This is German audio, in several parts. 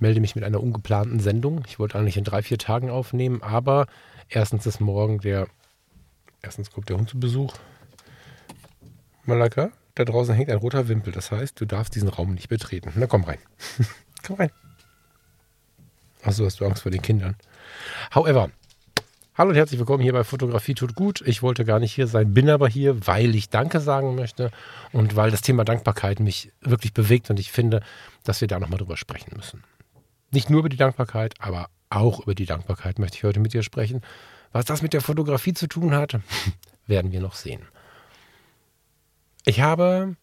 Melde mich mit einer ungeplanten Sendung. Ich wollte eigentlich in drei, vier Tagen aufnehmen, aber erstens ist morgen der. Erstens kommt der Hund zu Besuch. Malaka, da draußen hängt ein roter Wimpel. Das heißt, du darfst diesen Raum nicht betreten. Na komm rein. komm rein. Achso, hast du Angst vor den Kindern. However, hallo und herzlich willkommen hier bei Fotografie tut gut. Ich wollte gar nicht hier sein, bin aber hier, weil ich Danke sagen möchte und weil das Thema Dankbarkeit mich wirklich bewegt und ich finde, dass wir da nochmal drüber sprechen müssen. Nicht nur über die Dankbarkeit, aber auch über die Dankbarkeit möchte ich heute mit dir sprechen. Was das mit der Fotografie zu tun hat, werden wir noch sehen. Ich habe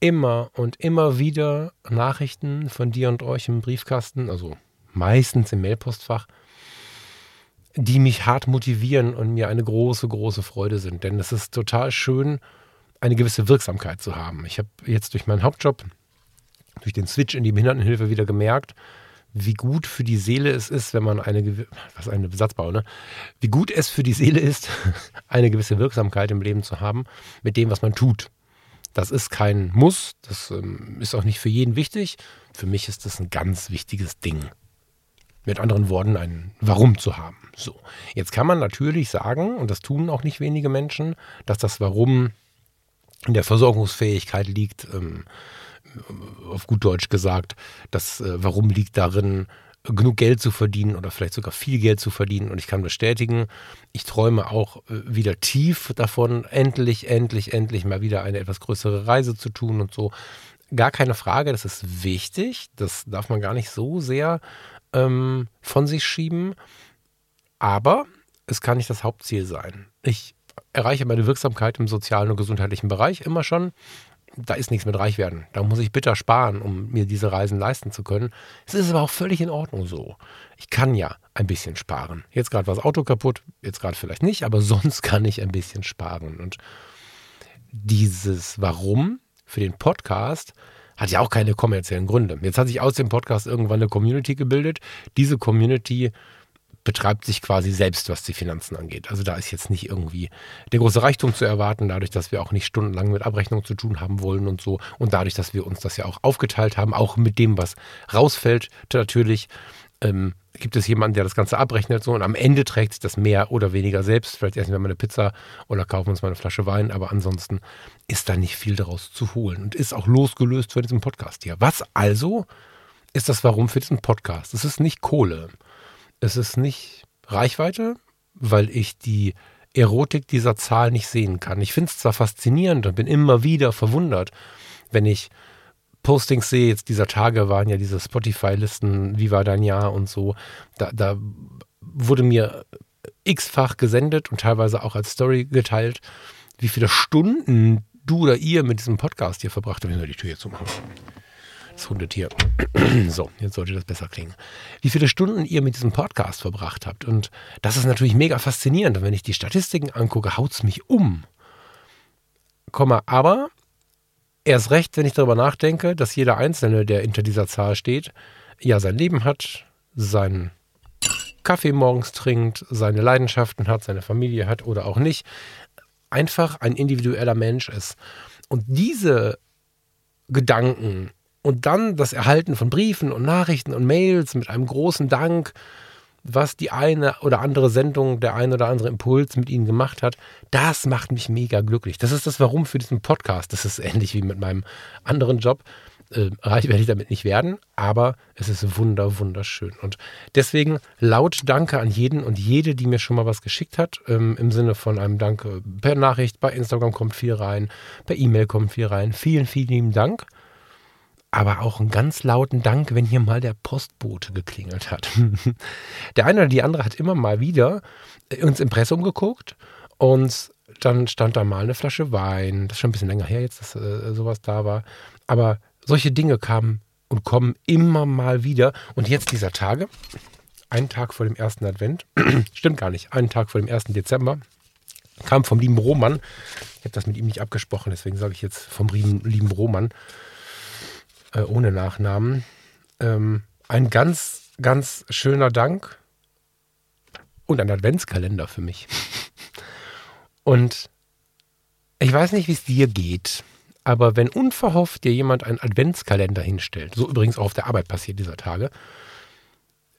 immer und immer wieder Nachrichten von dir und euch im Briefkasten, also meistens im Mailpostfach, die mich hart motivieren und mir eine große, große Freude sind. Denn es ist total schön, eine gewisse Wirksamkeit zu haben. Ich habe jetzt durch meinen Hauptjob, durch den Switch in die Behindertenhilfe wieder gemerkt, wie gut für die Seele es ist, wenn man eine, was eine Besatzbau, ne? Wie gut es für die Seele ist, eine gewisse Wirksamkeit im Leben zu haben mit dem, was man tut. Das ist kein Muss, das ähm, ist auch nicht für jeden wichtig. Für mich ist das ein ganz wichtiges Ding. Mit anderen Worten, ein Warum zu haben. So. Jetzt kann man natürlich sagen, und das tun auch nicht wenige Menschen, dass das Warum in der Versorgungsfähigkeit liegt, ähm, auf gut Deutsch gesagt, das äh, Warum liegt darin, genug Geld zu verdienen oder vielleicht sogar viel Geld zu verdienen. Und ich kann bestätigen, ich träume auch äh, wieder tief davon, endlich, endlich, endlich mal wieder eine etwas größere Reise zu tun und so. Gar keine Frage, das ist wichtig. Das darf man gar nicht so sehr ähm, von sich schieben. Aber es kann nicht das Hauptziel sein. Ich erreiche meine Wirksamkeit im sozialen und gesundheitlichen Bereich immer schon da ist nichts mit Reichwerden. Da muss ich bitter sparen, um mir diese Reisen leisten zu können. Es ist aber auch völlig in Ordnung so. Ich kann ja ein bisschen sparen. Jetzt gerade war das Auto kaputt, jetzt gerade vielleicht nicht, aber sonst kann ich ein bisschen sparen. Und dieses Warum für den Podcast hat ja auch keine kommerziellen Gründe. Jetzt hat sich aus dem Podcast irgendwann eine Community gebildet. Diese Community betreibt sich quasi selbst, was die Finanzen angeht. Also da ist jetzt nicht irgendwie der große Reichtum zu erwarten, dadurch, dass wir auch nicht stundenlang mit Abrechnung zu tun haben wollen und so. Und dadurch, dass wir uns das ja auch aufgeteilt haben, auch mit dem, was rausfällt, natürlich. Ähm, gibt es jemanden, der das Ganze abrechnet so und am Ende trägt sich das mehr oder weniger selbst. Vielleicht essen wir mal eine Pizza oder kaufen uns mal eine Flasche Wein, aber ansonsten ist da nicht viel daraus zu holen und ist auch losgelöst von diesem Podcast hier. Was also ist das Warum für diesen Podcast? Es ist nicht Kohle. Es ist nicht Reichweite, weil ich die Erotik dieser Zahl nicht sehen kann. Ich finde es zwar faszinierend und bin immer wieder verwundert, wenn ich Postings sehe, jetzt dieser Tage waren ja diese Spotify-Listen, wie war dein Jahr und so. Da, da wurde mir x-fach gesendet und teilweise auch als Story geteilt, wie viele Stunden du oder ihr mit diesem Podcast hier verbracht habt. Ich will die Tür hier zumachen das Hundetier. so, jetzt sollte das besser klingen. Wie viele Stunden ihr mit diesem Podcast verbracht habt. Und das ist natürlich mega faszinierend. Und wenn ich die Statistiken angucke, haut es mich um. Komma, aber erst recht, wenn ich darüber nachdenke, dass jeder Einzelne, der hinter dieser Zahl steht, ja sein Leben hat, seinen Kaffee morgens trinkt, seine Leidenschaften hat, seine Familie hat oder auch nicht, einfach ein individueller Mensch ist. Und diese Gedanken und dann das Erhalten von Briefen und Nachrichten und Mails mit einem großen Dank, was die eine oder andere Sendung, der eine oder andere Impuls mit Ihnen gemacht hat, das macht mich mega glücklich. Das ist das Warum für diesen Podcast. Das ist ähnlich wie mit meinem anderen Job. Äh, reich werde ich damit nicht werden, aber es ist wunder, wunderschön. Und deswegen laut Danke an jeden und jede, die mir schon mal was geschickt hat, ähm, im Sinne von einem Danke per Nachricht, bei Instagram kommt viel rein, per E-Mail kommt viel rein. Vielen, vielen lieben Dank aber auch einen ganz lauten Dank, wenn hier mal der Postbote geklingelt hat. der eine oder die andere hat immer mal wieder ins Impressum geguckt und dann stand da mal eine Flasche Wein. Das ist schon ein bisschen länger her jetzt, dass äh, sowas da war. Aber solche Dinge kamen und kommen immer mal wieder. Und jetzt dieser Tage, einen Tag vor dem ersten Advent, stimmt gar nicht, einen Tag vor dem ersten Dezember, kam vom lieben Roman, ich habe das mit ihm nicht abgesprochen, deswegen sage ich jetzt vom lieben, lieben Roman, äh, ohne Nachnamen, ähm, ein ganz, ganz schöner Dank und ein Adventskalender für mich. Und ich weiß nicht, wie es dir geht, aber wenn unverhofft dir jemand einen Adventskalender hinstellt, so übrigens auch auf der Arbeit passiert dieser Tage,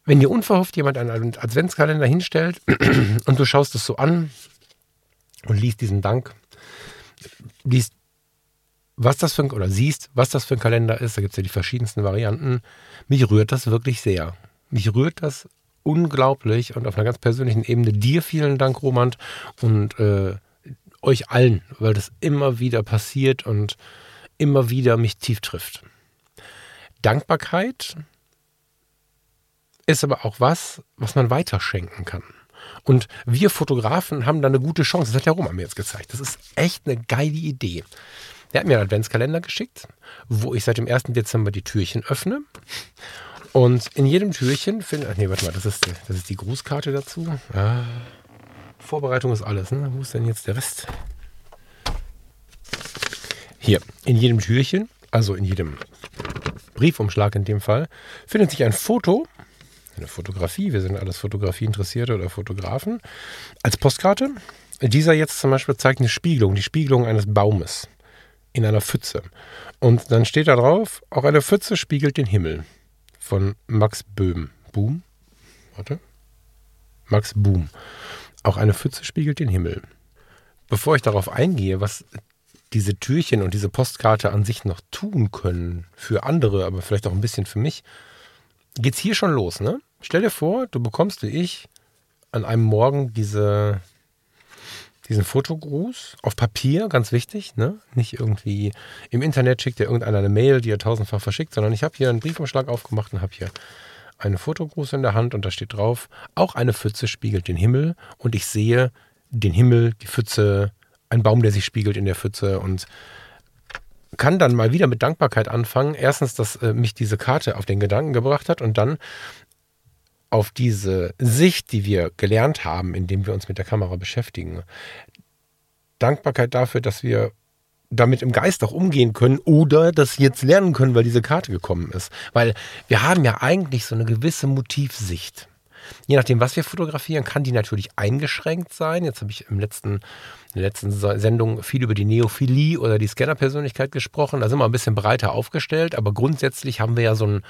wenn dir unverhofft jemand einen Adventskalender hinstellt und du schaust es so an und liest diesen Dank, liest, was das für ein, oder siehst, was das für ein Kalender ist, da gibt es ja die verschiedensten Varianten, mich rührt das wirklich sehr. Mich rührt das unglaublich und auf einer ganz persönlichen Ebene. Dir vielen Dank, Romand, und äh, euch allen, weil das immer wieder passiert und immer wieder mich tief trifft. Dankbarkeit ist aber auch was, was man weiterschenken kann. Und wir Fotografen haben da eine gute Chance. Das hat der Roman mir jetzt gezeigt. Das ist echt eine geile Idee. Der hat mir einen Adventskalender geschickt, wo ich seit dem 1. Dezember die Türchen öffne. Und in jedem Türchen finde ich. Nee, warte mal, das ist, das ist die Grußkarte dazu. Ah, Vorbereitung ist alles. Ne? Wo ist denn jetzt der Rest? Hier, in jedem Türchen, also in jedem Briefumschlag in dem Fall, findet sich ein Foto eine Fotografie, wir sind alles Fotografie-Interessierte oder Fotografen, als Postkarte. Dieser jetzt zum Beispiel zeigt eine Spiegelung, die Spiegelung eines Baumes in einer Pfütze. Und dann steht da drauf, auch eine Pfütze spiegelt den Himmel. Von Max Böhm. Boom? Warte. Max Boom. Auch eine Pfütze spiegelt den Himmel. Bevor ich darauf eingehe, was diese Türchen und diese Postkarte an sich noch tun können für andere, aber vielleicht auch ein bisschen für mich, geht's hier schon los, ne? Stell dir vor, du bekommst wie ich an einem Morgen diese, diesen Fotogruß auf Papier, ganz wichtig, ne? Nicht irgendwie im Internet schickt dir irgendeiner eine Mail, die er tausendfach verschickt, sondern ich habe hier einen Briefumschlag aufgemacht und habe hier einen Fotogruß in der Hand und da steht drauf, auch eine Pfütze spiegelt den Himmel und ich sehe den Himmel, die Pfütze, ein Baum, der sich spiegelt in der Pfütze und kann dann mal wieder mit Dankbarkeit anfangen. Erstens, dass äh, mich diese Karte auf den Gedanken gebracht hat und dann auf diese Sicht, die wir gelernt haben, indem wir uns mit der Kamera beschäftigen. Dankbarkeit dafür, dass wir damit im Geist auch umgehen können oder das jetzt lernen können, weil diese Karte gekommen ist. Weil wir haben ja eigentlich so eine gewisse Motivsicht. Je nachdem, was wir fotografieren, kann die natürlich eingeschränkt sein. Jetzt habe ich im letzten, in der letzten Sendung viel über die Neophilie oder die Scannerpersönlichkeit gesprochen. Da sind wir ein bisschen breiter aufgestellt, aber grundsätzlich haben wir ja so einen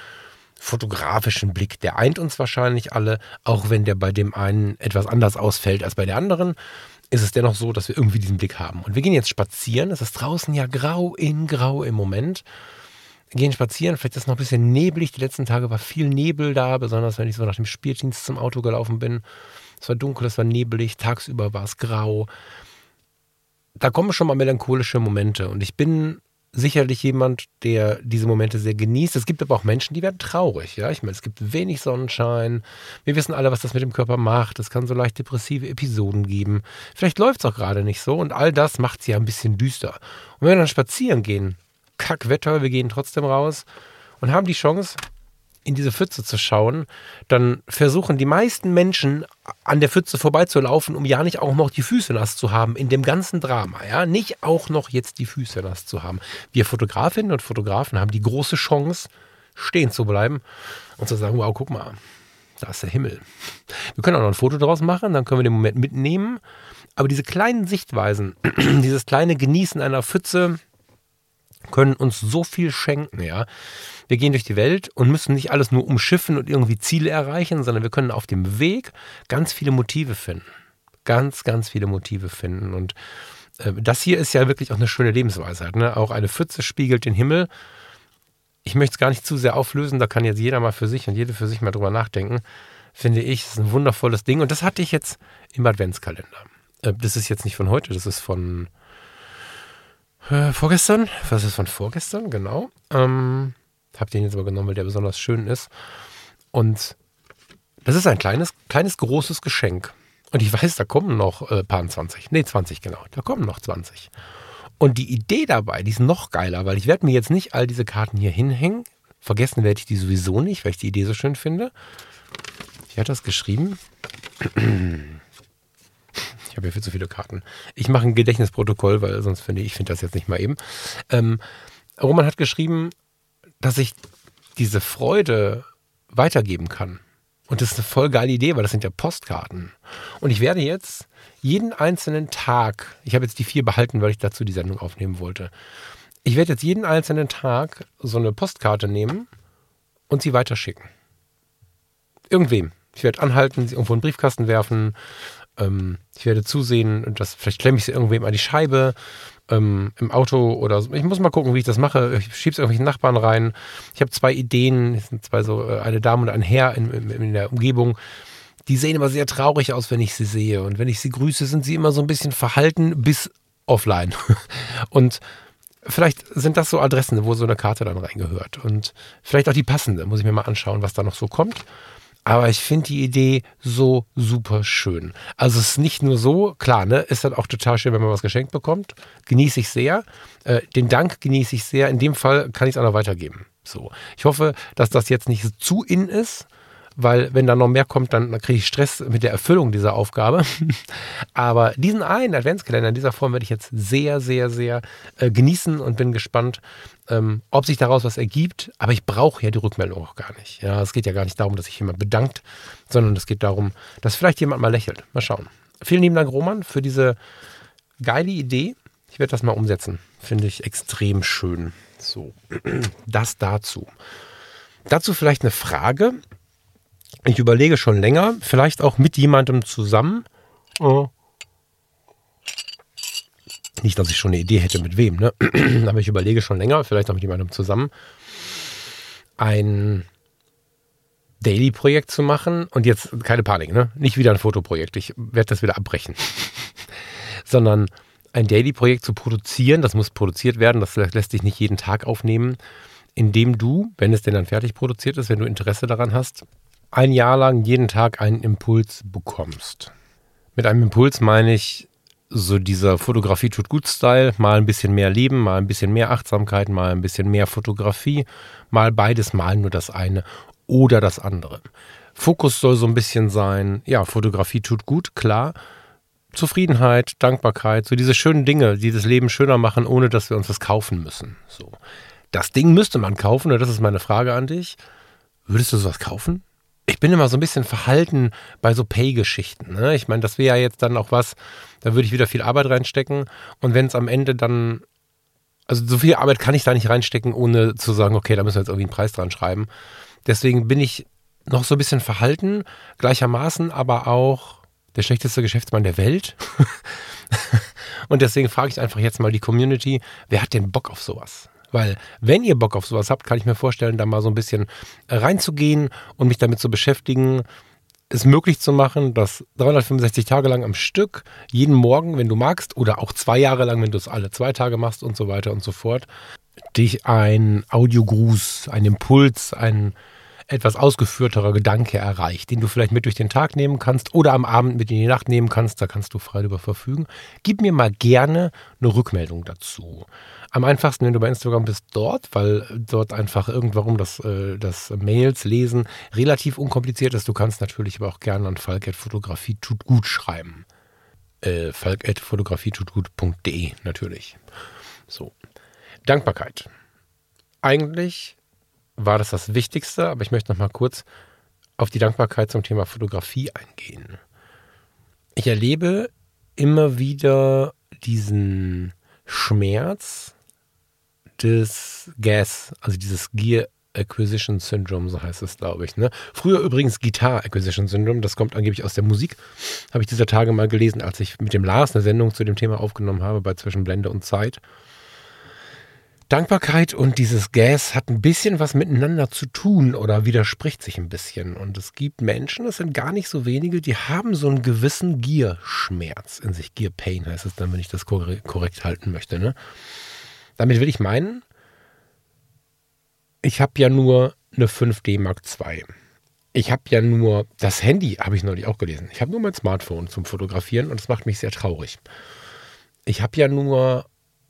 fotografischen Blick. Der eint uns wahrscheinlich alle, auch wenn der bei dem einen etwas anders ausfällt als bei der anderen ist es dennoch so, dass wir irgendwie diesen Blick haben. Und wir gehen jetzt spazieren. Es ist draußen ja grau in grau im Moment gehen spazieren. Vielleicht ist es noch ein bisschen neblig. Die letzten Tage war viel Nebel da, besonders wenn ich so nach dem Spieldienst zum Auto gelaufen bin. Es war dunkel, es war nebelig, tagsüber war es grau. Da kommen schon mal melancholische Momente und ich bin sicherlich jemand, der diese Momente sehr genießt. Es gibt aber auch Menschen, die werden traurig. Ja, ich meine, es gibt wenig Sonnenschein. Wir wissen alle, was das mit dem Körper macht. Es kann so leicht depressive Episoden geben. Vielleicht läuft es auch gerade nicht so und all das macht sie ja ein bisschen düster. Und wenn wir dann spazieren gehen, Kackwetter, wir gehen trotzdem raus und haben die Chance, in diese Pfütze zu schauen, dann versuchen die meisten Menschen an der Pfütze vorbeizulaufen, um ja nicht auch noch die Füße nass zu haben in dem ganzen Drama, ja, nicht auch noch jetzt die Füße nass zu haben. Wir Fotografinnen und Fotografen haben die große Chance, stehen zu bleiben und zu sagen, wow, guck mal, da ist der Himmel. Wir können auch noch ein Foto draus machen, dann können wir den Moment mitnehmen, aber diese kleinen Sichtweisen, dieses kleine Genießen einer Pfütze, können uns so viel schenken, ja. Wir gehen durch die Welt und müssen nicht alles nur umschiffen und irgendwie Ziele erreichen, sondern wir können auf dem Weg ganz viele Motive finden. Ganz, ganz viele Motive finden. Und äh, das hier ist ja wirklich auch eine schöne Lebensweisheit. Ne? Auch eine Pfütze spiegelt den Himmel. Ich möchte es gar nicht zu sehr auflösen, da kann jetzt jeder mal für sich und jede für sich mal drüber nachdenken. Finde ich, ist ein wundervolles Ding. Und das hatte ich jetzt im Adventskalender. Äh, das ist jetzt nicht von heute, das ist von äh, vorgestern. Was ist von vorgestern? Genau. Ähm, hab den jetzt aber genommen, weil der besonders schön ist. Und das ist ein kleines, kleines, großes Geschenk. Und ich weiß, da kommen noch äh, paar 20. Nee, 20 genau. Da kommen noch 20. Und die Idee dabei, die ist noch geiler, weil ich werde mir jetzt nicht all diese Karten hier hinhängen, Vergessen werde ich die sowieso nicht, weil ich die Idee so schön finde. Wie hat das geschrieben? Ich habe ja viel zu viele Karten. Ich mache ein Gedächtnisprotokoll, weil sonst finde ich, ich finde das jetzt nicht mal eben. Ähm, Roman hat geschrieben, dass ich diese Freude weitergeben kann. Und das ist eine voll geile Idee, weil das sind ja Postkarten. Und ich werde jetzt jeden einzelnen Tag, ich habe jetzt die vier behalten, weil ich dazu die Sendung aufnehmen wollte. Ich werde jetzt jeden einzelnen Tag so eine Postkarte nehmen und sie weiterschicken. Irgendwem. Ich werde anhalten, sie irgendwo in den Briefkasten werfen. Ähm, ich werde zusehen, dass vielleicht klemme ich sie irgendwem an die Scheibe ähm, im Auto oder so. Ich muss mal gucken, wie ich das mache. Ich schiebe es irgendwelchen Nachbarn rein. Ich habe zwei Ideen. Es sind zwei so, äh, eine Dame und ein Herr in, in, in der Umgebung. Die sehen immer sehr traurig aus, wenn ich sie sehe. Und wenn ich sie grüße, sind sie immer so ein bisschen verhalten bis offline. Und vielleicht sind das so Adressen, wo so eine Karte dann reingehört. Und vielleicht auch die passende. Muss ich mir mal anschauen, was da noch so kommt. Aber ich finde die Idee so super schön. Also es ist nicht nur so, klar, ne, ist dann auch total schön, wenn man was geschenkt bekommt. Genieße ich sehr. Äh, den Dank genieße ich sehr. In dem Fall kann ich es auch noch weitergeben. So. Ich hoffe, dass das jetzt nicht zu in ist, weil wenn da noch mehr kommt, dann kriege ich Stress mit der Erfüllung dieser Aufgabe. Aber diesen einen Adventskalender in dieser Form werde ich jetzt sehr, sehr, sehr äh, genießen und bin gespannt, ähm, ob sich daraus was ergibt. Aber ich brauche ja die Rückmeldung auch gar nicht. Ja, es geht ja gar nicht darum, dass sich jemand bedankt, sondern es geht darum, dass vielleicht jemand mal lächelt. Mal schauen. Vielen lieben Dank, Roman, für diese geile Idee. Ich werde das mal umsetzen. Finde ich extrem schön. So, das dazu. Dazu vielleicht eine Frage. Ich überlege schon länger, vielleicht auch mit jemandem zusammen. Oh. Nicht, dass ich schon eine Idee hätte, mit wem, ne? aber ich überlege schon länger, vielleicht auch mit jemandem zusammen, ein Daily-Projekt zu machen. Und jetzt keine Panik, ne? Nicht wieder ein Fotoprojekt. Ich werde das wieder abbrechen. Sondern ein Daily-Projekt zu produzieren, das muss produziert werden, das lässt sich nicht jeden Tag aufnehmen, indem du, wenn es denn dann fertig produziert ist, wenn du Interesse daran hast, ein Jahr lang jeden Tag einen Impuls bekommst. Mit einem Impuls meine ich so dieser Fotografie tut gut Style, mal ein bisschen mehr Leben, mal ein bisschen mehr Achtsamkeit, mal ein bisschen mehr Fotografie, mal beides, mal nur das eine oder das andere. Fokus soll so ein bisschen sein, ja, Fotografie tut gut, klar. Zufriedenheit, Dankbarkeit, so diese schönen Dinge, die das Leben schöner machen, ohne dass wir uns was kaufen müssen. So. Das Ding müsste man kaufen, und das ist meine Frage an dich. Würdest du sowas kaufen? Ich bin immer so ein bisschen verhalten bei so Pay-Geschichten. Ne? Ich meine, das wäre ja jetzt dann auch was, da würde ich wieder viel Arbeit reinstecken. Und wenn es am Ende dann, also so viel Arbeit kann ich da nicht reinstecken, ohne zu sagen, okay, da müssen wir jetzt irgendwie einen Preis dran schreiben. Deswegen bin ich noch so ein bisschen verhalten, gleichermaßen aber auch der schlechteste Geschäftsmann der Welt. Und deswegen frage ich einfach jetzt mal die Community, wer hat denn Bock auf sowas? Weil wenn ihr Bock auf sowas habt, kann ich mir vorstellen, da mal so ein bisschen reinzugehen und mich damit zu beschäftigen, es möglich zu machen, dass 365 Tage lang am Stück, jeden Morgen, wenn du magst, oder auch zwei Jahre lang, wenn du es alle zwei Tage machst und so weiter und so fort, dich ein Audiogruß, ein Impuls, ein etwas ausgeführterer Gedanke erreicht, den du vielleicht mit durch den Tag nehmen kannst oder am Abend mit in die Nacht nehmen kannst, da kannst du frei darüber verfügen. Gib mir mal gerne eine Rückmeldung dazu. Am einfachsten, wenn du bei Instagram bist, dort, weil dort einfach irgendwann das, äh, das Mails lesen relativ unkompliziert ist. Du kannst natürlich aber auch gerne an falk.fotografie tut gut schreiben. Äh, falk.fotografietutgut.de natürlich. So. Dankbarkeit. Eigentlich war das das Wichtigste, aber ich möchte noch mal kurz auf die Dankbarkeit zum Thema Fotografie eingehen. Ich erlebe immer wieder diesen Schmerz des Gas, also dieses Gear Acquisition Syndrome, so heißt es, glaube ich. Ne? Früher übrigens Guitar Acquisition Syndrome, das kommt angeblich aus der Musik. Habe ich dieser Tage mal gelesen, als ich mit dem Lars eine Sendung zu dem Thema aufgenommen habe bei Zwischenblende und Zeit. Dankbarkeit und dieses Gas hat ein bisschen was miteinander zu tun oder widerspricht sich ein bisschen. Und es gibt Menschen, das sind gar nicht so wenige, die haben so einen gewissen Gierschmerz in sich. Gear Pain heißt es dann, wenn ich das korrekt halten möchte. Ne? Damit will ich meinen, ich habe ja nur eine 5D Mark II. Ich habe ja nur, das Handy habe ich neulich auch gelesen. Ich habe nur mein Smartphone zum Fotografieren und das macht mich sehr traurig. Ich habe ja nur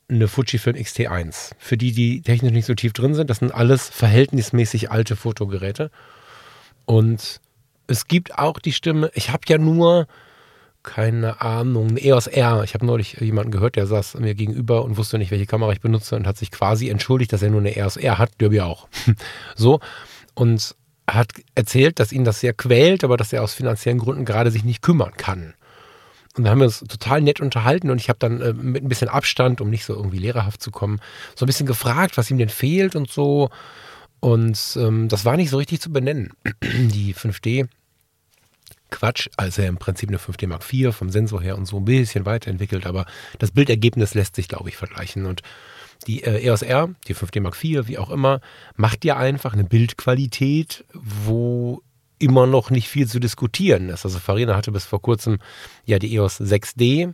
eine Fujifilm X-T1. Für die, die technisch nicht so tief drin sind, das sind alles verhältnismäßig alte Fotogeräte. Und es gibt auch die Stimme, ich habe ja nur, keine Ahnung, ein EOS R. Ich habe neulich jemanden gehört, der saß mir gegenüber und wusste nicht, welche Kamera ich benutze und hat sich quasi entschuldigt, dass er nur eine EOS R hat. Der wir auch. so. Und hat erzählt, dass ihn das sehr quält, aber dass er aus finanziellen Gründen gerade sich nicht kümmern kann. Und da haben wir uns total nett unterhalten und ich habe dann äh, mit ein bisschen Abstand, um nicht so irgendwie lehrerhaft zu kommen, so ein bisschen gefragt, was ihm denn fehlt und so. Und ähm, das war nicht so richtig zu benennen. Die 5D, Quatsch, also im Prinzip eine 5D Mark IV vom Sensor her und so ein bisschen weiterentwickelt, aber das Bildergebnis lässt sich, glaube ich, vergleichen. Und die äh, EOS R, die 5D Mark IV, wie auch immer, macht ja einfach eine Bildqualität, wo immer noch nicht viel zu diskutieren ist. Also Farina hatte bis vor kurzem ja die EOS 6D.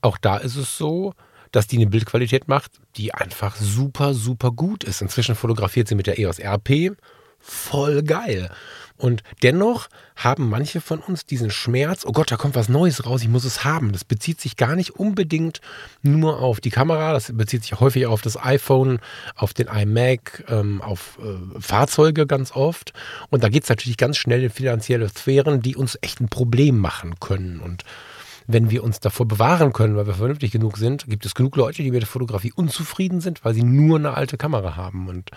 Auch da ist es so, dass die eine Bildqualität macht, die einfach super, super gut ist. Inzwischen fotografiert sie mit der EOS RP. Voll geil. Und dennoch haben manche von uns diesen Schmerz, oh Gott, da kommt was Neues raus, ich muss es haben. Das bezieht sich gar nicht unbedingt nur auf die Kamera, das bezieht sich häufig auf das iPhone, auf den iMac, ähm, auf äh, Fahrzeuge ganz oft. Und da geht es natürlich ganz schnell in finanzielle Sphären, die uns echt ein Problem machen können. Und wenn wir uns davor bewahren können, weil wir vernünftig genug sind, gibt es genug Leute, die mit der Fotografie unzufrieden sind, weil sie nur eine alte Kamera haben. Und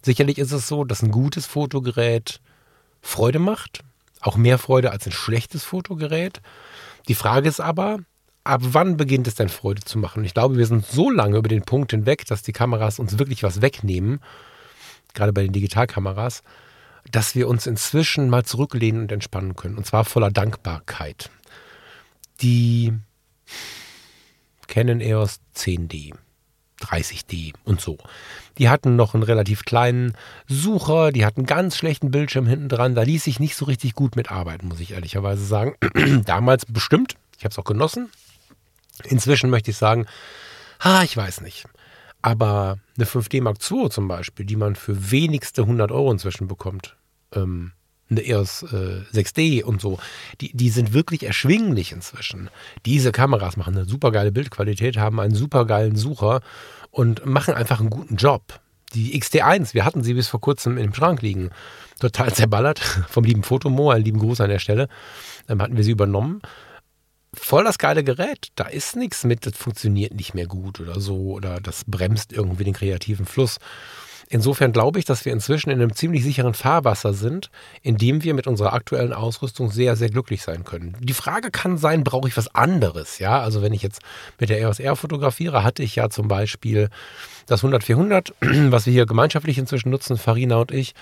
sicherlich ist es so, dass ein gutes Fotogerät Freude macht. Auch mehr Freude als ein schlechtes Fotogerät. Die Frage ist aber, ab wann beginnt es denn Freude zu machen? Ich glaube, wir sind so lange über den Punkt hinweg, dass die Kameras uns wirklich was wegnehmen, gerade bei den Digitalkameras, dass wir uns inzwischen mal zurücklehnen und entspannen können. Und zwar voller Dankbarkeit. Die Canon EOS 10D 30D und so. Die hatten noch einen relativ kleinen Sucher, die hatten einen ganz schlechten Bildschirm hinten dran. Da ließ sich nicht so richtig gut mitarbeiten, muss ich ehrlicherweise sagen. Damals bestimmt. Ich habe es auch genossen. Inzwischen möchte ich sagen, ha, ich weiß nicht. Aber eine 5D Mark II zum Beispiel, die man für wenigste 100 Euro inzwischen bekommt, ähm, eine EOS äh, 6D und so, die, die sind wirklich erschwinglich inzwischen. Diese Kameras machen eine super geile Bildqualität, haben einen super geilen Sucher und machen einfach einen guten Job. Die XT1, wir hatten sie bis vor kurzem im Schrank liegen, total zerballert vom lieben Fotomo, einen lieben Gruß an der Stelle, dann hatten wir sie übernommen. Voll das geile Gerät, da ist nichts mit, das funktioniert nicht mehr gut oder so oder das bremst irgendwie den kreativen Fluss. Insofern glaube ich, dass wir inzwischen in einem ziemlich sicheren Fahrwasser sind, in dem wir mit unserer aktuellen Ausrüstung sehr, sehr glücklich sein können. Die Frage kann sein, brauche ich was anderes? Ja, also wenn ich jetzt mit der EOS R fotografiere, hatte ich ja zum Beispiel das 100-400, was wir hier gemeinschaftlich inzwischen nutzen, Farina und ich.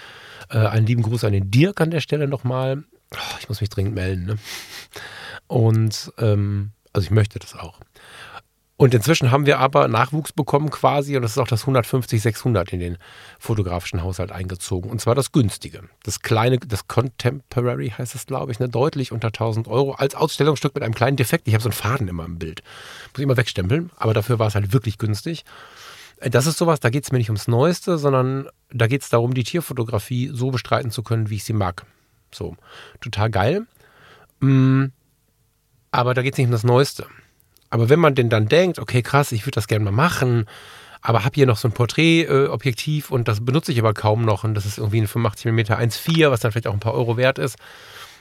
Äh, einen lieben Gruß an den Dirk an der Stelle nochmal. Oh, ich muss mich dringend melden. Ne? Und ähm, also ich möchte das auch. Und inzwischen haben wir aber Nachwuchs bekommen quasi und das ist auch das 150-600 in den fotografischen Haushalt eingezogen. Und zwar das günstige. Das kleine, das Contemporary heißt es, glaube ich, ne? deutlich unter 1000 Euro als Ausstellungsstück mit einem kleinen Defekt. Ich habe so einen Faden immer im Bild. Muss ich immer wegstempeln, aber dafür war es halt wirklich günstig. Äh, das ist sowas, da geht es mir nicht ums Neueste, sondern da geht es darum, die Tierfotografie so bestreiten zu können, wie ich sie mag. So, total geil. Mm, aber da geht es nicht um das Neueste. Aber wenn man denn dann denkt, okay, krass, ich würde das gerne mal machen, aber habe hier noch so ein Porträtobjektiv äh, und das benutze ich aber kaum noch und das ist irgendwie ein 85 mm 1.4, was dann vielleicht auch ein paar Euro wert ist,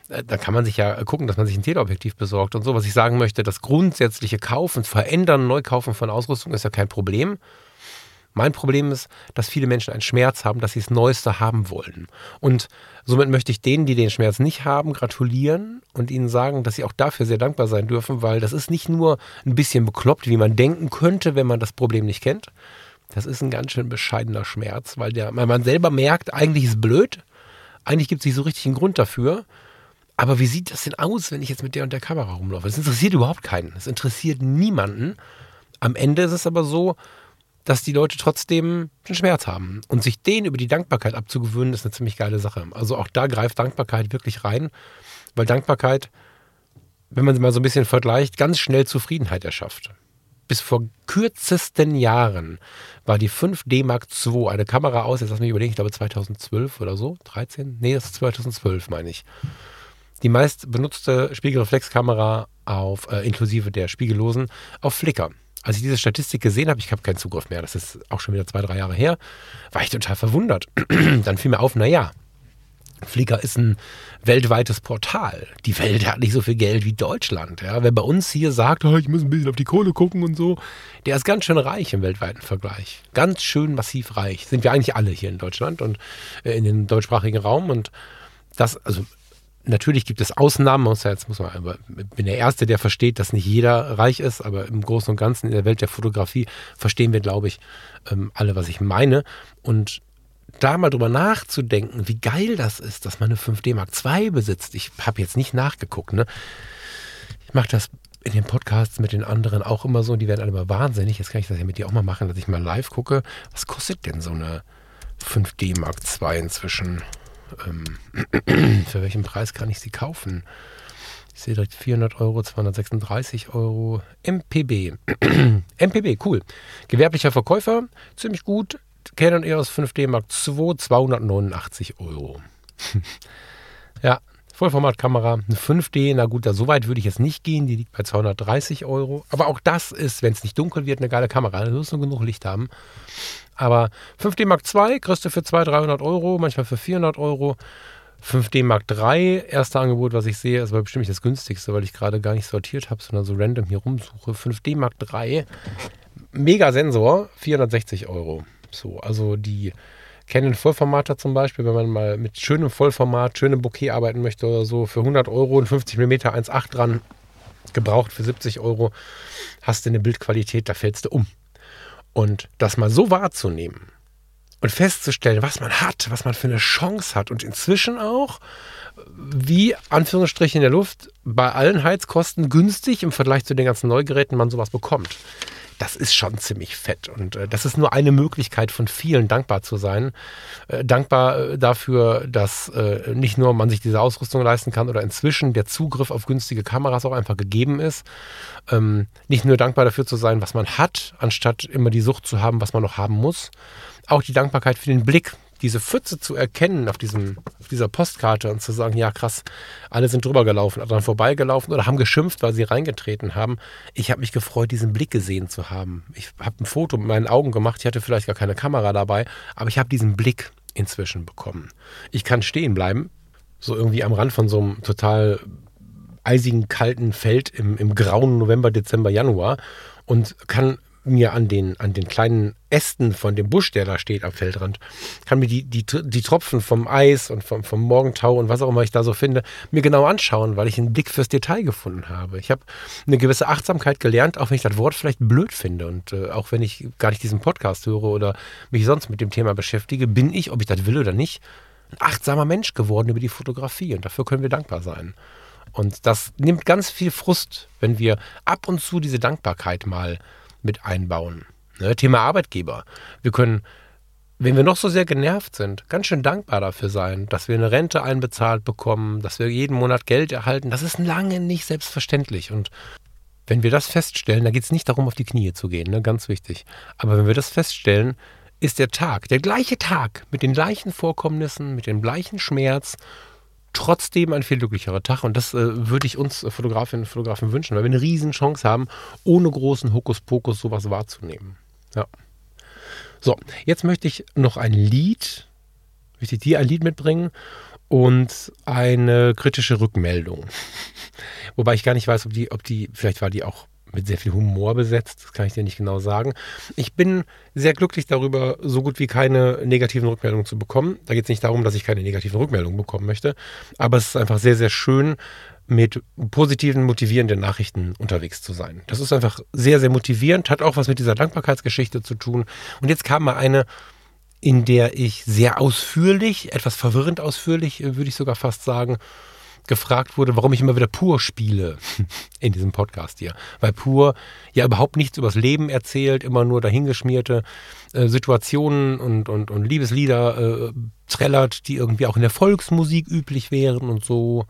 äh, dann kann man sich ja gucken, dass man sich ein Teleobjektiv besorgt und so. Was ich sagen möchte, das grundsätzliche Kaufen, Verändern, Neukaufen von Ausrüstung ist ja kein Problem. Mein Problem ist, dass viele Menschen einen Schmerz haben, dass sie das Neueste haben wollen. Und somit möchte ich denen, die den Schmerz nicht haben, gratulieren und ihnen sagen, dass sie auch dafür sehr dankbar sein dürfen, weil das ist nicht nur ein bisschen bekloppt, wie man denken könnte, wenn man das Problem nicht kennt. Das ist ein ganz schön bescheidener Schmerz, weil, der, weil man selber merkt, eigentlich ist es blöd, eigentlich gibt es nicht so richtig einen Grund dafür. Aber wie sieht das denn aus, wenn ich jetzt mit der und der Kamera rumlaufe? Das interessiert überhaupt keinen. Das interessiert niemanden. Am Ende ist es aber so, dass die Leute trotzdem einen Schmerz haben. Und sich den über die Dankbarkeit abzugewöhnen, ist eine ziemlich geile Sache. Also auch da greift Dankbarkeit wirklich rein, weil Dankbarkeit, wenn man sie mal so ein bisschen vergleicht, ganz schnell Zufriedenheit erschafft. Bis vor kürzesten Jahren war die 5D Mark II eine Kamera aus, jetzt lass mich überlegen, ich glaube 2012 oder so, 13? Nee, das ist 2012, meine ich. Die meist benutzte Spiegelreflexkamera auf, äh, inklusive der Spiegellosen, auf Flickr. Als ich diese Statistik gesehen habe, ich habe keinen Zugriff mehr, das ist auch schon wieder zwei, drei Jahre her, war ich total verwundert. Dann fiel mir auf, naja, Flickr ist ein weltweites Portal. Die Welt hat nicht so viel Geld wie Deutschland. Ja. Wer bei uns hier sagt, oh, ich muss ein bisschen auf die Kohle gucken und so, der ist ganz schön reich im weltweiten Vergleich. Ganz schön massiv reich. Sind wir eigentlich alle hier in Deutschland und äh, in den deutschsprachigen Raum. Und das, also natürlich gibt es Ausnahmen. Muss ja, jetzt muss man, aber ich bin der Erste, der versteht, dass nicht jeder reich ist, aber im Großen und Ganzen in der Welt der Fotografie verstehen wir, glaube ich, ähm, alle, was ich meine. Und da mal drüber nachzudenken, wie geil das ist, dass man eine 5D Mark II besitzt. Ich habe jetzt nicht nachgeguckt. Ne? Ich mache das in den Podcasts mit den anderen auch immer so und die werden alle immer wahnsinnig. Jetzt kann ich das ja mit dir auch mal machen, dass ich mal live gucke. Was kostet denn so eine 5D Mark II inzwischen? Ähm, für welchen Preis kann ich sie kaufen? Ich sehe direkt 400 Euro, 236 Euro. MPB. MPB, cool. Gewerblicher Verkäufer, ziemlich gut. Canon EOS 5D Mark II, 289 Euro. ja, Vollformatkamera, eine 5D, na gut, da so weit würde ich jetzt nicht gehen, die liegt bei 230 Euro. Aber auch das ist, wenn es nicht dunkel wird, eine geile Kamera. Da muss nur genug Licht haben. Aber 5D Mark II kriegst du für 200, 300 Euro, manchmal für 400 Euro. 5D Mark III, erste Angebot, was ich sehe, ist aber bestimmt nicht das günstigste, weil ich gerade gar nicht sortiert habe, sondern so random hier rumsuche. 5D Mark III, Mega Sensor, 460 Euro. So, also die Canon Vollformater zum Beispiel, wenn man mal mit schönem Vollformat, schönem Bouquet arbeiten möchte oder so, für 100 Euro und 50 mm 1.8 dran, gebraucht für 70 Euro, hast du eine Bildqualität, da fällst du um. Und das mal so wahrzunehmen und festzustellen, was man hat, was man für eine Chance hat und inzwischen auch, wie Anführungsstriche in der Luft, bei allen Heizkosten günstig im Vergleich zu den ganzen Neugeräten man sowas bekommt das ist schon ziemlich fett. Und äh, das ist nur eine Möglichkeit von vielen, dankbar zu sein. Äh, dankbar äh, dafür, dass äh, nicht nur man sich diese Ausrüstung leisten kann oder inzwischen der Zugriff auf günstige Kameras auch einfach gegeben ist. Ähm, nicht nur dankbar dafür zu sein, was man hat, anstatt immer die Sucht zu haben, was man noch haben muss. Auch die Dankbarkeit für den Blick, diese Pfütze zu erkennen auf, diesem, auf dieser Postkarte und zu sagen, ja krass, alle sind drüber gelaufen, dran vorbeigelaufen oder haben geschimpft, weil sie reingetreten haben. Ich habe mich gefreut, diesen Blick gesehen zu haben. Ich habe ein Foto mit meinen Augen gemacht, ich hatte vielleicht gar keine Kamera dabei, aber ich habe diesen Blick inzwischen bekommen. Ich kann stehen bleiben, so irgendwie am Rand von so einem total eisigen, kalten Feld im, im grauen November, Dezember, Januar und kann mir an den, an den kleinen Ästen von dem Busch, der da steht am Feldrand, kann mir die, die, die Tropfen vom Eis und vom, vom Morgentau und was auch immer ich da so finde, mir genau anschauen, weil ich einen Blick fürs Detail gefunden habe. Ich habe eine gewisse Achtsamkeit gelernt, auch wenn ich das Wort vielleicht blöd finde und äh, auch wenn ich gar nicht diesen Podcast höre oder mich sonst mit dem Thema beschäftige, bin ich, ob ich das will oder nicht, ein achtsamer Mensch geworden über die Fotografie und dafür können wir dankbar sein. Und das nimmt ganz viel Frust, wenn wir ab und zu diese Dankbarkeit mal mit einbauen. Ne? Thema Arbeitgeber. Wir können, wenn wir noch so sehr genervt sind, ganz schön dankbar dafür sein, dass wir eine Rente einbezahlt bekommen, dass wir jeden Monat Geld erhalten. Das ist lange nicht selbstverständlich. Und wenn wir das feststellen, da geht es nicht darum, auf die Knie zu gehen, ne? ganz wichtig. Aber wenn wir das feststellen, ist der Tag, der gleiche Tag, mit den gleichen Vorkommnissen, mit dem gleichen Schmerz, trotzdem ein viel glücklicherer Tag. Und das äh, würde ich uns Fotografinnen und Fotografen wünschen, weil wir eine riesen Chance haben, ohne großen Hokuspokus sowas wahrzunehmen. Ja. So, jetzt möchte ich noch ein Lied, möchte ich dir ein Lied mitbringen und eine kritische Rückmeldung. Wobei ich gar nicht weiß, ob die, ob die, vielleicht war die auch mit sehr viel Humor besetzt, das kann ich dir nicht genau sagen. Ich bin sehr glücklich darüber, so gut wie keine negativen Rückmeldungen zu bekommen. Da geht es nicht darum, dass ich keine negativen Rückmeldungen bekommen möchte, aber es ist einfach sehr, sehr schön, mit positiven, motivierenden Nachrichten unterwegs zu sein. Das ist einfach sehr, sehr motivierend, hat auch was mit dieser Dankbarkeitsgeschichte zu tun. Und jetzt kam mal eine, in der ich sehr ausführlich, etwas verwirrend ausführlich, äh, würde ich sogar fast sagen, gefragt wurde, warum ich immer wieder pur spiele in diesem Podcast hier. Weil pur ja überhaupt nichts übers Leben erzählt, immer nur dahingeschmierte äh, Situationen und, und, und Liebeslieder äh, trällert, die irgendwie auch in der Volksmusik üblich wären und so.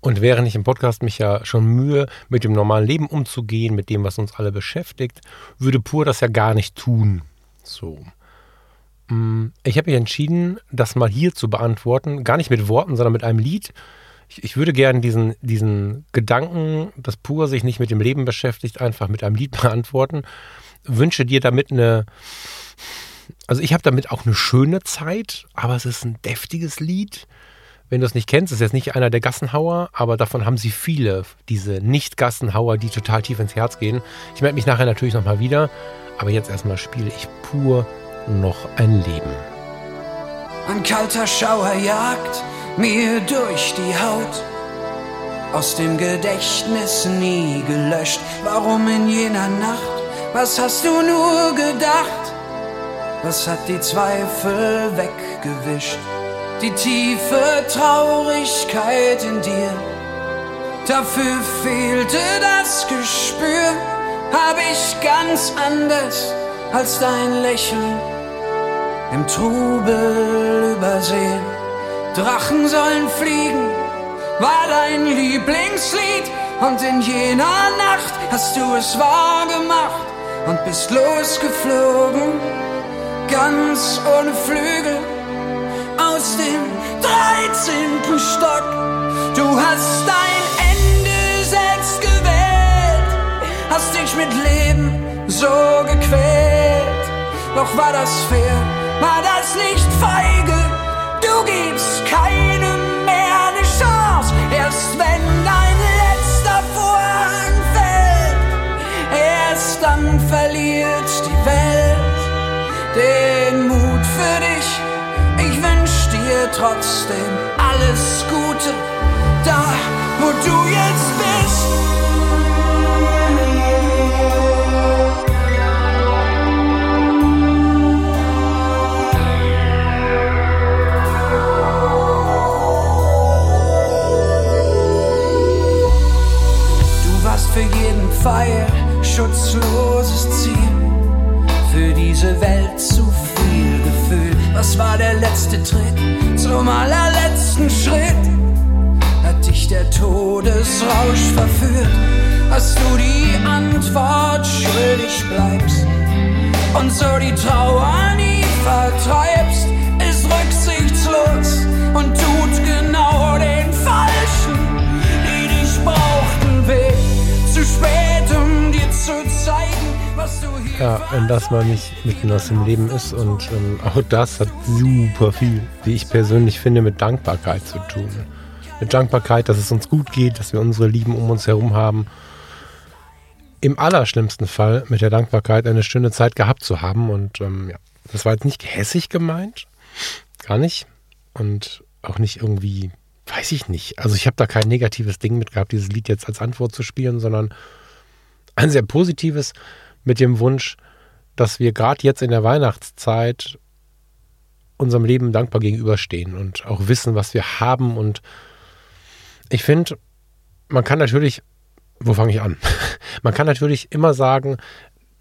Und während ich im Podcast mich ja schon mühe, mit dem normalen Leben umzugehen, mit dem, was uns alle beschäftigt, würde pur das ja gar nicht tun. So. Mm, ich habe mich entschieden, das mal hier zu beantworten, gar nicht mit Worten, sondern mit einem Lied, ich, ich würde gerne diesen, diesen Gedanken, dass Pur sich nicht mit dem Leben beschäftigt, einfach mit einem Lied beantworten. Wünsche dir damit eine, also ich habe damit auch eine schöne Zeit, aber es ist ein deftiges Lied. Wenn du es nicht kennst, ist jetzt nicht einer der Gassenhauer, aber davon haben sie viele, diese Nicht-Gassenhauer, die total tief ins Herz gehen. Ich melde mich nachher natürlich nochmal wieder, aber jetzt erstmal spiele ich pur noch ein Leben. Ein kalter Schauer jagt mir durch die Haut, aus dem Gedächtnis nie gelöscht. Warum in jener Nacht? Was hast du nur gedacht? Was hat die Zweifel weggewischt? Die tiefe Traurigkeit in dir. Dafür fehlte das Gespür, hab ich ganz anders als dein Lächeln im Trubel übersehen. Drachen sollen fliegen, war dein Lieblingslied. Und in jener Nacht hast du es wahr gemacht und bist losgeflogen, ganz ohne Flügel, aus dem 13. Stock. Du hast dein Ende selbst gewählt, hast dich mit Leben so gequält. Doch war das fair, war das nicht feige? Trotzdem alles Gute, da wo du jetzt bist. für jeden Pfeil schutzloses Ziel. Für diese Welt zu viel. Was war der letzte Tritt zum allerletzten Schritt? Hat dich der Todesrausch verführt? Dass du die Antwort schuldig bleibst und so die Trauer nie vertreibst, ist rücksichtslos und tut genau den Falschen, die dich brauchten, weh zu spät, um dir zu zeigen, Ja, wenn das mal nicht mitten aus dem Leben ist und ähm, auch das hat super viel, wie ich persönlich finde, mit Dankbarkeit zu tun. Mit Dankbarkeit, dass es uns gut geht, dass wir unsere Lieben um uns herum haben. Im allerschlimmsten Fall mit der Dankbarkeit eine schöne Zeit gehabt zu haben und ähm, ja, das war jetzt nicht hässig gemeint, gar nicht und auch nicht irgendwie weiß ich nicht. Also ich habe da kein negatives Ding mit gehabt, dieses Lied jetzt als Antwort zu spielen, sondern ein sehr positives mit dem Wunsch, dass wir gerade jetzt in der Weihnachtszeit unserem Leben dankbar gegenüberstehen und auch wissen, was wir haben. Und ich finde, man kann natürlich, wo fange ich an? Man kann natürlich immer sagen,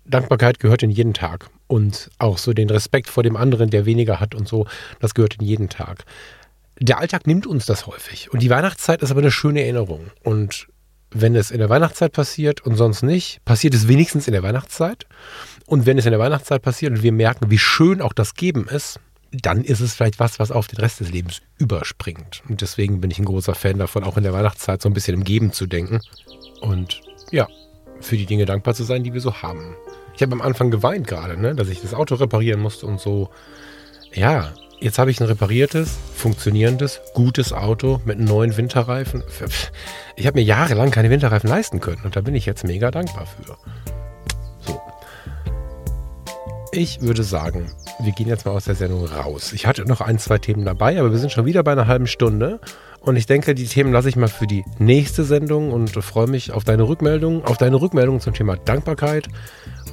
Dankbarkeit gehört in jeden Tag. Und auch so den Respekt vor dem anderen, der weniger hat und so, das gehört in jeden Tag der Alltag nimmt uns das häufig. Und die Weihnachtszeit ist aber eine schöne Erinnerung. Und wenn es in der Weihnachtszeit passiert und sonst nicht, passiert es wenigstens in der Weihnachtszeit. Und wenn es in der Weihnachtszeit passiert und wir merken, wie schön auch das Geben ist, dann ist es vielleicht was, was auf den Rest des Lebens überspringt. Und deswegen bin ich ein großer Fan davon, auch in der Weihnachtszeit so ein bisschen im Geben zu denken. Und ja, für die Dinge dankbar zu sein, die wir so haben. Ich habe am Anfang geweint gerade, ne, dass ich das Auto reparieren musste und so. Ja, Jetzt habe ich ein repariertes, funktionierendes, gutes Auto mit neuen Winterreifen. Ich habe mir jahrelang keine Winterreifen leisten können und da bin ich jetzt mega dankbar für. So. Ich würde sagen, wir gehen jetzt mal aus der Sendung raus. Ich hatte noch ein, zwei Themen dabei, aber wir sind schon wieder bei einer halben Stunde. Und ich denke, die Themen lasse ich mal für die nächste Sendung und freue mich auf deine Rückmeldung, auf deine Rückmeldung zum Thema Dankbarkeit.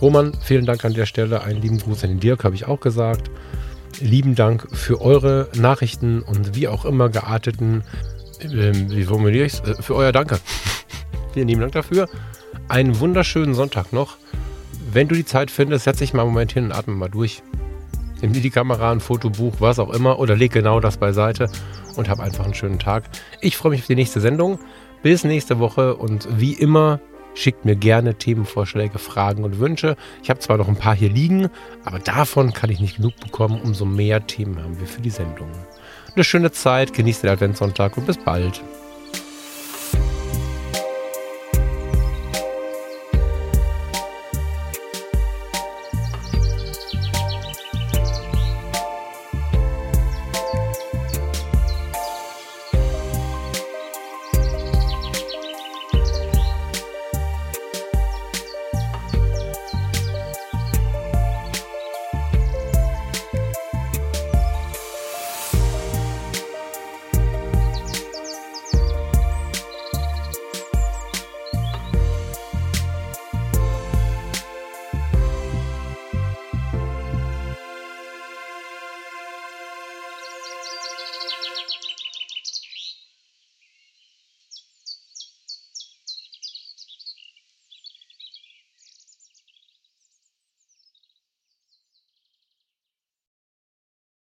Roman, vielen Dank an der Stelle. Einen lieben Gruß an den Dirk, habe ich auch gesagt lieben Dank für eure Nachrichten und wie auch immer gearteten, äh, wie formuliere ich es, äh, für euer Danke. Vielen lieben Dank dafür. Einen wunderschönen Sonntag noch. Wenn du die Zeit findest, setz dich mal einen Moment hin und atme mal durch. Nimm dir die Kamera, ein Fotobuch, was auch immer oder leg genau das beiseite und hab einfach einen schönen Tag. Ich freue mich auf die nächste Sendung. Bis nächste Woche und wie immer Schickt mir gerne Themenvorschläge, Fragen und Wünsche. Ich habe zwar noch ein paar hier liegen, aber davon kann ich nicht genug bekommen. Umso mehr Themen haben wir für die Sendung. Eine schöne Zeit, genießt den Adventssonntag und bis bald.